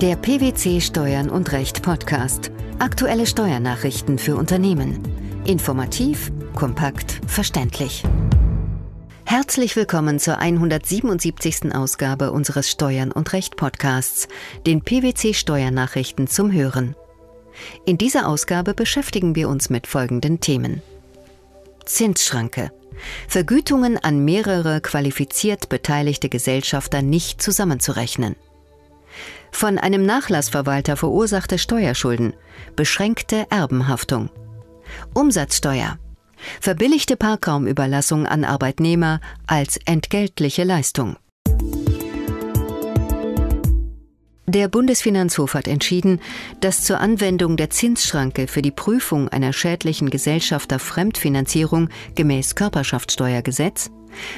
Der PwC Steuern und Recht Podcast. Aktuelle Steuernachrichten für Unternehmen. Informativ, kompakt, verständlich. Herzlich willkommen zur 177. Ausgabe unseres Steuern und Recht Podcasts, den PwC Steuernachrichten zum Hören. In dieser Ausgabe beschäftigen wir uns mit folgenden Themen. Zinsschranke. Vergütungen an mehrere qualifiziert beteiligte Gesellschafter nicht zusammenzurechnen. Von einem Nachlassverwalter verursachte Steuerschulden, beschränkte Erbenhaftung. Umsatzsteuer. Verbilligte Parkraumüberlassung an Arbeitnehmer als entgeltliche Leistung. Der Bundesfinanzhof hat entschieden, dass zur Anwendung der Zinsschranke für die Prüfung einer schädlichen Gesellschafter-Fremdfinanzierung gemäß Körperschaftssteuergesetz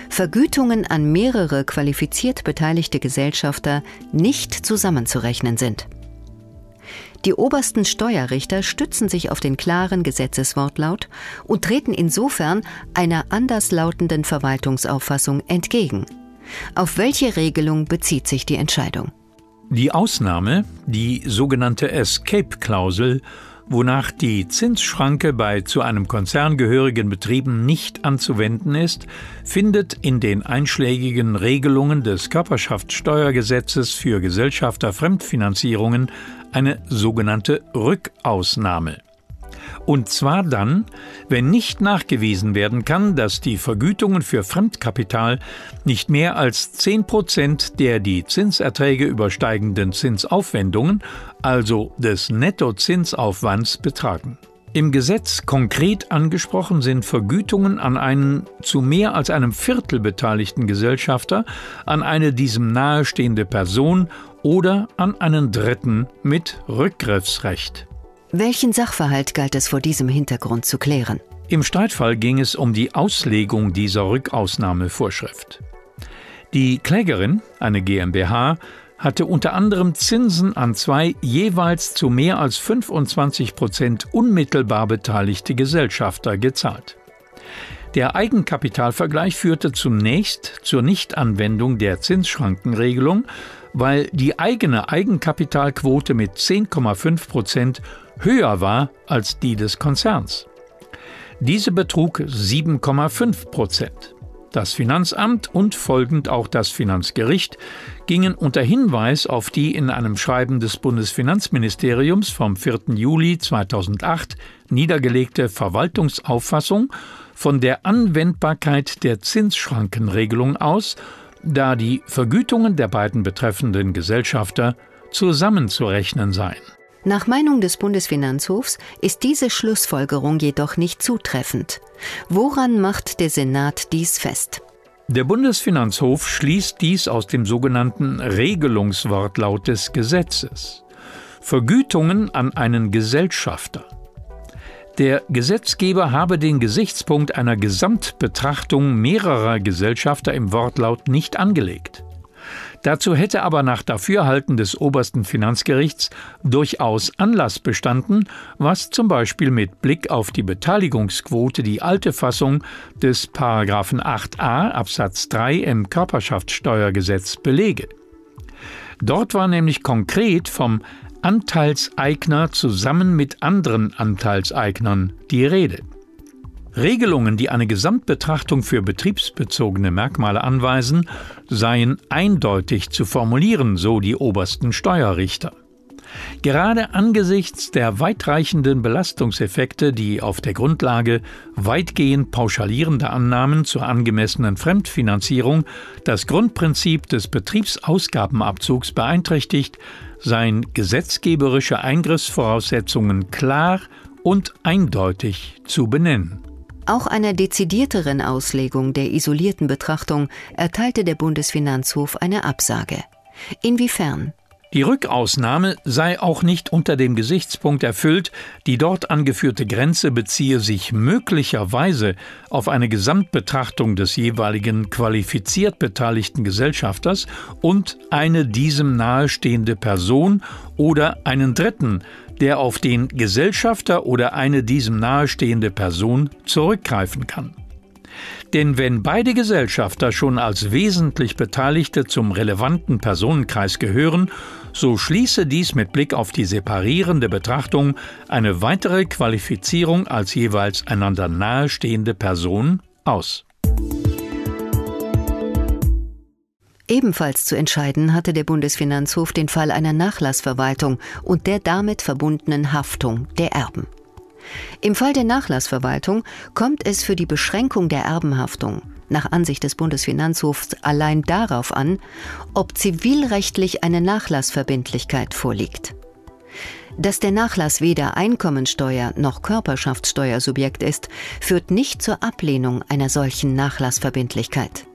Vergütungen an mehrere qualifiziert beteiligte Gesellschafter nicht zusammenzurechnen sind. Die obersten Steuerrichter stützen sich auf den klaren Gesetzeswortlaut und treten insofern einer anderslautenden Verwaltungsauffassung entgegen. Auf welche Regelung bezieht sich die Entscheidung? Die Ausnahme, die sogenannte Escape-Klausel, wonach die Zinsschranke bei zu einem Konzern gehörigen Betrieben nicht anzuwenden ist, findet in den einschlägigen Regelungen des Körperschaftssteuergesetzes für Gesellschafter Fremdfinanzierungen eine sogenannte Rückausnahme. Und zwar dann, wenn nicht nachgewiesen werden kann, dass die Vergütungen für Fremdkapital nicht mehr als 10 Prozent der die Zinserträge übersteigenden Zinsaufwendungen, also des Nettozinsaufwands, betragen. Im Gesetz konkret angesprochen sind Vergütungen an einen zu mehr als einem Viertel beteiligten Gesellschafter, an eine diesem nahestehende Person oder an einen Dritten mit Rückgriffsrecht. Welchen Sachverhalt galt es vor diesem Hintergrund zu klären? Im Streitfall ging es um die Auslegung dieser Rückausnahmevorschrift. Die Klägerin, eine GmbH, hatte unter anderem Zinsen an zwei jeweils zu mehr als 25 Prozent unmittelbar beteiligte Gesellschafter gezahlt. Der Eigenkapitalvergleich führte zunächst zur Nichtanwendung der Zinsschrankenregelung, weil die eigene Eigenkapitalquote mit 10,5 Prozent höher war als die des Konzerns. Diese betrug 7,5 Prozent. Das Finanzamt und folgend auch das Finanzgericht gingen unter Hinweis auf die in einem Schreiben des Bundesfinanzministeriums vom 4. Juli 2008 niedergelegte Verwaltungsauffassung von der Anwendbarkeit der Zinsschrankenregelung aus, da die Vergütungen der beiden betreffenden Gesellschafter zusammenzurechnen seien. Nach Meinung des Bundesfinanzhofs ist diese Schlussfolgerung jedoch nicht zutreffend. Woran macht der Senat dies fest? Der Bundesfinanzhof schließt dies aus dem sogenannten Regelungswortlaut des Gesetzes. Vergütungen an einen Gesellschafter. Der Gesetzgeber habe den Gesichtspunkt einer Gesamtbetrachtung mehrerer Gesellschafter im Wortlaut nicht angelegt. Dazu hätte aber nach Dafürhalten des obersten Finanzgerichts durchaus Anlass bestanden, was zum Beispiel mit Blick auf die Beteiligungsquote die alte Fassung des Paragraphen 8a Absatz 3 im Körperschaftssteuergesetz belege. Dort war nämlich konkret vom Anteilseigner zusammen mit anderen Anteilseignern die Rede. Regelungen, die eine Gesamtbetrachtung für betriebsbezogene Merkmale anweisen, seien eindeutig zu formulieren, so die obersten Steuerrichter. Gerade angesichts der weitreichenden Belastungseffekte, die auf der Grundlage weitgehend pauschalierender Annahmen zur angemessenen Fremdfinanzierung das Grundprinzip des Betriebsausgabenabzugs beeinträchtigt, seien gesetzgeberische Eingriffsvoraussetzungen klar und eindeutig zu benennen. Auch einer dezidierteren Auslegung der isolierten Betrachtung erteilte der Bundesfinanzhof eine Absage. Inwiefern? Die Rückausnahme sei auch nicht unter dem Gesichtspunkt erfüllt, die dort angeführte Grenze beziehe sich möglicherweise auf eine Gesamtbetrachtung des jeweiligen qualifiziert beteiligten Gesellschafters und eine diesem nahestehende Person oder einen Dritten, der auf den Gesellschafter oder eine diesem nahestehende Person zurückgreifen kann. Denn wenn beide Gesellschafter schon als wesentlich Beteiligte zum relevanten Personenkreis gehören, so schließe dies mit Blick auf die separierende Betrachtung eine weitere Qualifizierung als jeweils einander nahestehende Person aus. Ebenfalls zu entscheiden hatte der Bundesfinanzhof den Fall einer Nachlassverwaltung und der damit verbundenen Haftung der Erben. Im Fall der Nachlassverwaltung kommt es für die Beschränkung der Erbenhaftung nach Ansicht des Bundesfinanzhofs allein darauf an, ob zivilrechtlich eine Nachlassverbindlichkeit vorliegt. Dass der Nachlass weder Einkommensteuer noch Körperschaftssteuersubjekt ist, führt nicht zur Ablehnung einer solchen Nachlassverbindlichkeit.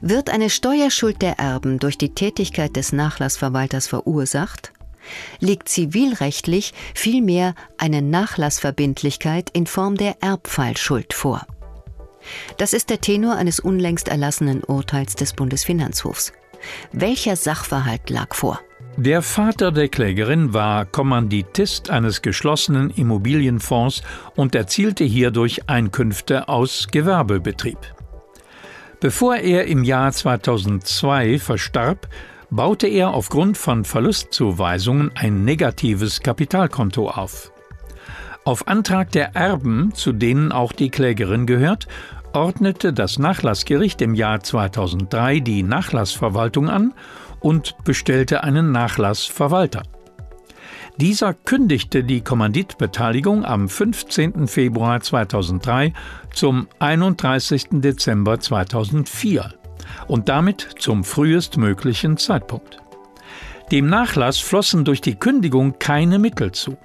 Wird eine Steuerschuld der Erben durch die Tätigkeit des Nachlassverwalters verursacht, liegt zivilrechtlich vielmehr eine Nachlassverbindlichkeit in Form der Erbfallschuld vor. Das ist der Tenor eines unlängst erlassenen Urteils des Bundesfinanzhofs. Welcher Sachverhalt lag vor? Der Vater der Klägerin war Kommanditist eines geschlossenen Immobilienfonds und erzielte hierdurch Einkünfte aus Gewerbebetrieb. Bevor er im Jahr 2002 verstarb, baute er aufgrund von Verlustzuweisungen ein negatives Kapitalkonto auf. Auf Antrag der Erben, zu denen auch die Klägerin gehört, ordnete das Nachlassgericht im Jahr 2003 die Nachlassverwaltung an und bestellte einen Nachlassverwalter. Dieser kündigte die Kommanditbeteiligung am 15. Februar 2003 zum 31. Dezember 2004 und damit zum frühestmöglichen Zeitpunkt. Dem Nachlass flossen durch die Kündigung keine Mittel zu.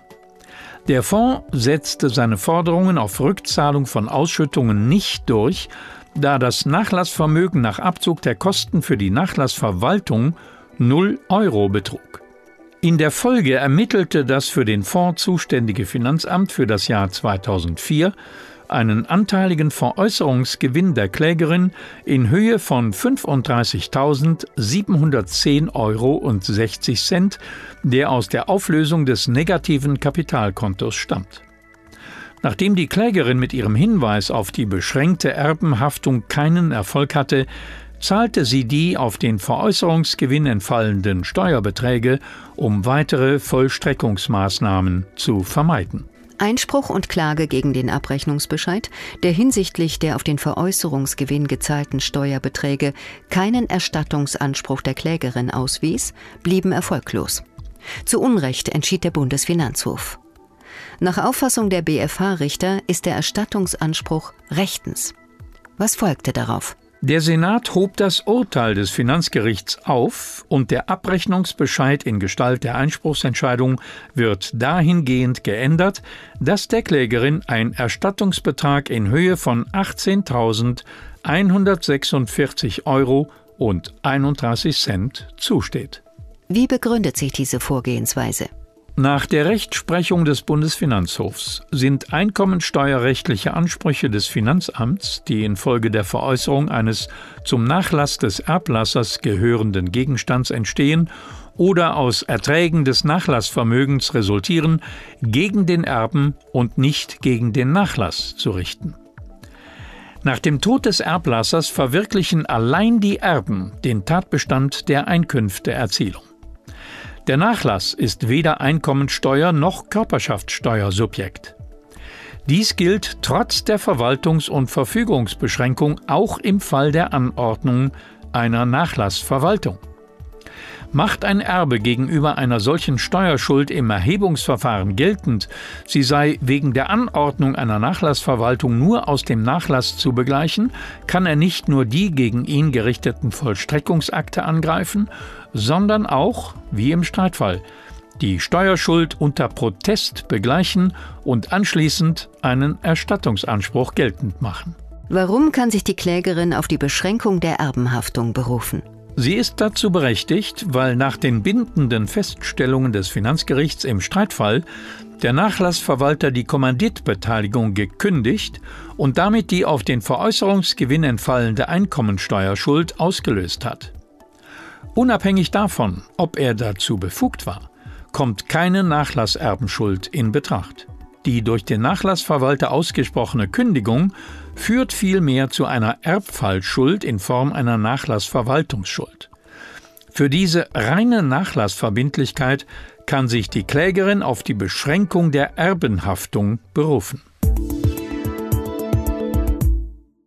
Der Fonds setzte seine Forderungen auf Rückzahlung von Ausschüttungen nicht durch, da das Nachlassvermögen nach Abzug der Kosten für die Nachlassverwaltung 0 Euro betrug. In der Folge ermittelte das für den Fonds zuständige Finanzamt für das Jahr 2004 einen anteiligen Veräußerungsgewinn der Klägerin in Höhe von 35.710,60 Euro, der aus der Auflösung des negativen Kapitalkontos stammt. Nachdem die Klägerin mit ihrem Hinweis auf die beschränkte Erbenhaftung keinen Erfolg hatte, zahlte sie die auf den Veräußerungsgewinn entfallenden Steuerbeträge, um weitere Vollstreckungsmaßnahmen zu vermeiden. Einspruch und Klage gegen den Abrechnungsbescheid, der hinsichtlich der auf den Veräußerungsgewinn gezahlten Steuerbeträge keinen Erstattungsanspruch der Klägerin auswies, blieben erfolglos. Zu Unrecht entschied der Bundesfinanzhof. Nach Auffassung der BFH-Richter ist der Erstattungsanspruch rechtens. Was folgte darauf? Der Senat hob das Urteil des Finanzgerichts auf und der Abrechnungsbescheid in Gestalt der Einspruchsentscheidung wird dahingehend geändert, dass der Klägerin ein Erstattungsbetrag in Höhe von 18.146 Euro und 31 Cent zusteht. Wie begründet sich diese Vorgehensweise? Nach der Rechtsprechung des Bundesfinanzhofs sind einkommensteuerrechtliche Ansprüche des Finanzamts, die infolge der Veräußerung eines zum Nachlass des Erblassers gehörenden Gegenstands entstehen oder aus Erträgen des Nachlassvermögens resultieren, gegen den Erben und nicht gegen den Nachlass zu richten. Nach dem Tod des Erblassers verwirklichen allein die Erben den Tatbestand der Einkünfteerzielung. Der Nachlass ist weder Einkommensteuer noch Körperschaftssteuersubjekt. Dies gilt trotz der Verwaltungs- und Verfügungsbeschränkung auch im Fall der Anordnung einer Nachlassverwaltung. Macht ein Erbe gegenüber einer solchen Steuerschuld im Erhebungsverfahren geltend, sie sei wegen der Anordnung einer Nachlassverwaltung nur aus dem Nachlass zu begleichen, kann er nicht nur die gegen ihn gerichteten Vollstreckungsakte angreifen, sondern auch, wie im Streitfall, die Steuerschuld unter Protest begleichen und anschließend einen Erstattungsanspruch geltend machen. Warum kann sich die Klägerin auf die Beschränkung der Erbenhaftung berufen? Sie ist dazu berechtigt, weil nach den bindenden Feststellungen des Finanzgerichts im Streitfall der Nachlassverwalter die Kommanditbeteiligung gekündigt und damit die auf den Veräußerungsgewinn entfallende Einkommensteuerschuld ausgelöst hat. Unabhängig davon, ob er dazu befugt war, kommt keine Nachlasserbenschuld in Betracht. Die durch den Nachlassverwalter ausgesprochene Kündigung führt vielmehr zu einer Erbfallschuld in Form einer Nachlassverwaltungsschuld. Für diese reine Nachlassverbindlichkeit kann sich die Klägerin auf die Beschränkung der Erbenhaftung berufen.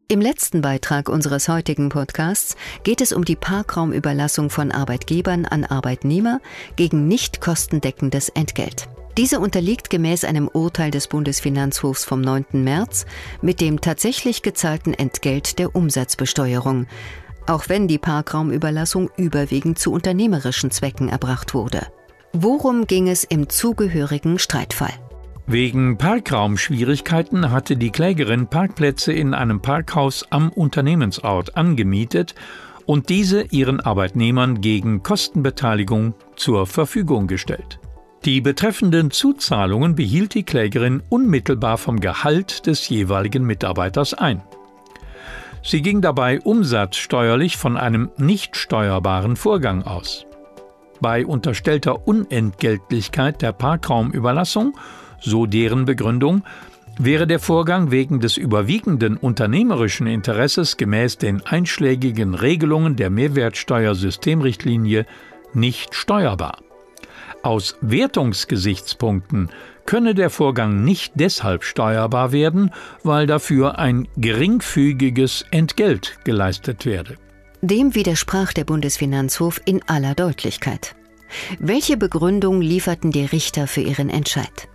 Im letzten Beitrag unseres heutigen Podcasts geht es um die Parkraumüberlassung von Arbeitgebern an Arbeitnehmer gegen nicht kostendeckendes Entgelt. Diese unterliegt gemäß einem Urteil des Bundesfinanzhofs vom 9. März mit dem tatsächlich gezahlten Entgelt der Umsatzbesteuerung, auch wenn die Parkraumüberlassung überwiegend zu unternehmerischen Zwecken erbracht wurde. Worum ging es im zugehörigen Streitfall? Wegen Parkraumschwierigkeiten hatte die Klägerin Parkplätze in einem Parkhaus am Unternehmensort angemietet und diese ihren Arbeitnehmern gegen Kostenbeteiligung zur Verfügung gestellt. Die betreffenden Zuzahlungen behielt die Klägerin unmittelbar vom Gehalt des jeweiligen Mitarbeiters ein. Sie ging dabei umsatzsteuerlich von einem nicht steuerbaren Vorgang aus. Bei unterstellter Unentgeltlichkeit der Parkraumüberlassung, so deren Begründung, wäre der Vorgang wegen des überwiegenden unternehmerischen Interesses gemäß den einschlägigen Regelungen der Mehrwertsteuersystemrichtlinie nicht steuerbar. Aus Wertungsgesichtspunkten könne der Vorgang nicht deshalb steuerbar werden, weil dafür ein geringfügiges Entgelt geleistet werde. Dem widersprach der Bundesfinanzhof in aller Deutlichkeit. Welche Begründung lieferten die Richter für ihren Entscheid?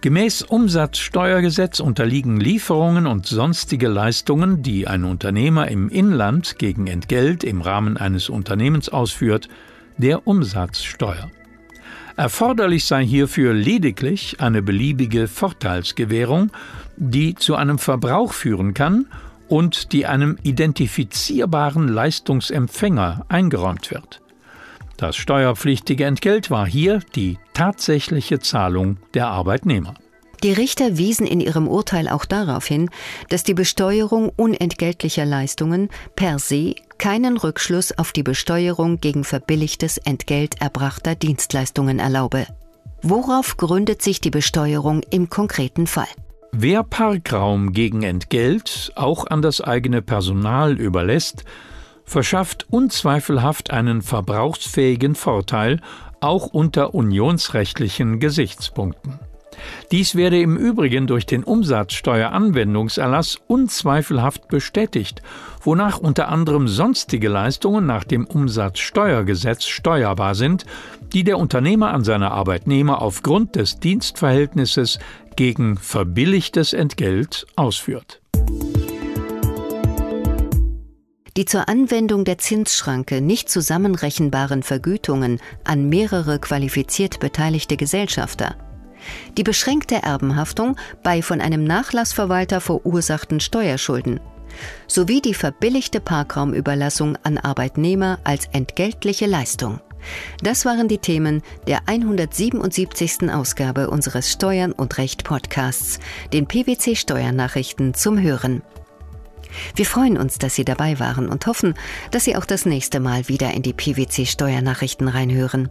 Gemäß Umsatzsteuergesetz unterliegen Lieferungen und sonstige Leistungen, die ein Unternehmer im Inland gegen Entgelt im Rahmen eines Unternehmens ausführt, der Umsatzsteuer. Erforderlich sei hierfür lediglich eine beliebige Vorteilsgewährung, die zu einem Verbrauch führen kann und die einem identifizierbaren Leistungsempfänger eingeräumt wird. Das steuerpflichtige Entgelt war hier die tatsächliche Zahlung der Arbeitnehmer. Die Richter wiesen in ihrem Urteil auch darauf hin, dass die Besteuerung unentgeltlicher Leistungen per se keinen Rückschluss auf die Besteuerung gegen verbilligtes Entgelt erbrachter Dienstleistungen erlaube. Worauf gründet sich die Besteuerung im konkreten Fall? Wer Parkraum gegen Entgelt auch an das eigene Personal überlässt, verschafft unzweifelhaft einen verbrauchsfähigen Vorteil auch unter unionsrechtlichen Gesichtspunkten. Dies werde im Übrigen durch den Umsatzsteueranwendungserlass unzweifelhaft bestätigt, wonach unter anderem sonstige Leistungen nach dem Umsatzsteuergesetz steuerbar sind, die der Unternehmer an seine Arbeitnehmer aufgrund des Dienstverhältnisses gegen verbilligtes Entgelt ausführt. Die zur Anwendung der Zinsschranke nicht zusammenrechenbaren Vergütungen an mehrere qualifiziert beteiligte Gesellschafter die beschränkte Erbenhaftung bei von einem Nachlassverwalter verursachten Steuerschulden sowie die verbilligte Parkraumüberlassung an Arbeitnehmer als entgeltliche Leistung. Das waren die Themen der 177. Ausgabe unseres Steuern und Recht Podcasts, den PwC Steuernachrichten zum Hören. Wir freuen uns, dass Sie dabei waren und hoffen, dass Sie auch das nächste Mal wieder in die PwC Steuernachrichten reinhören.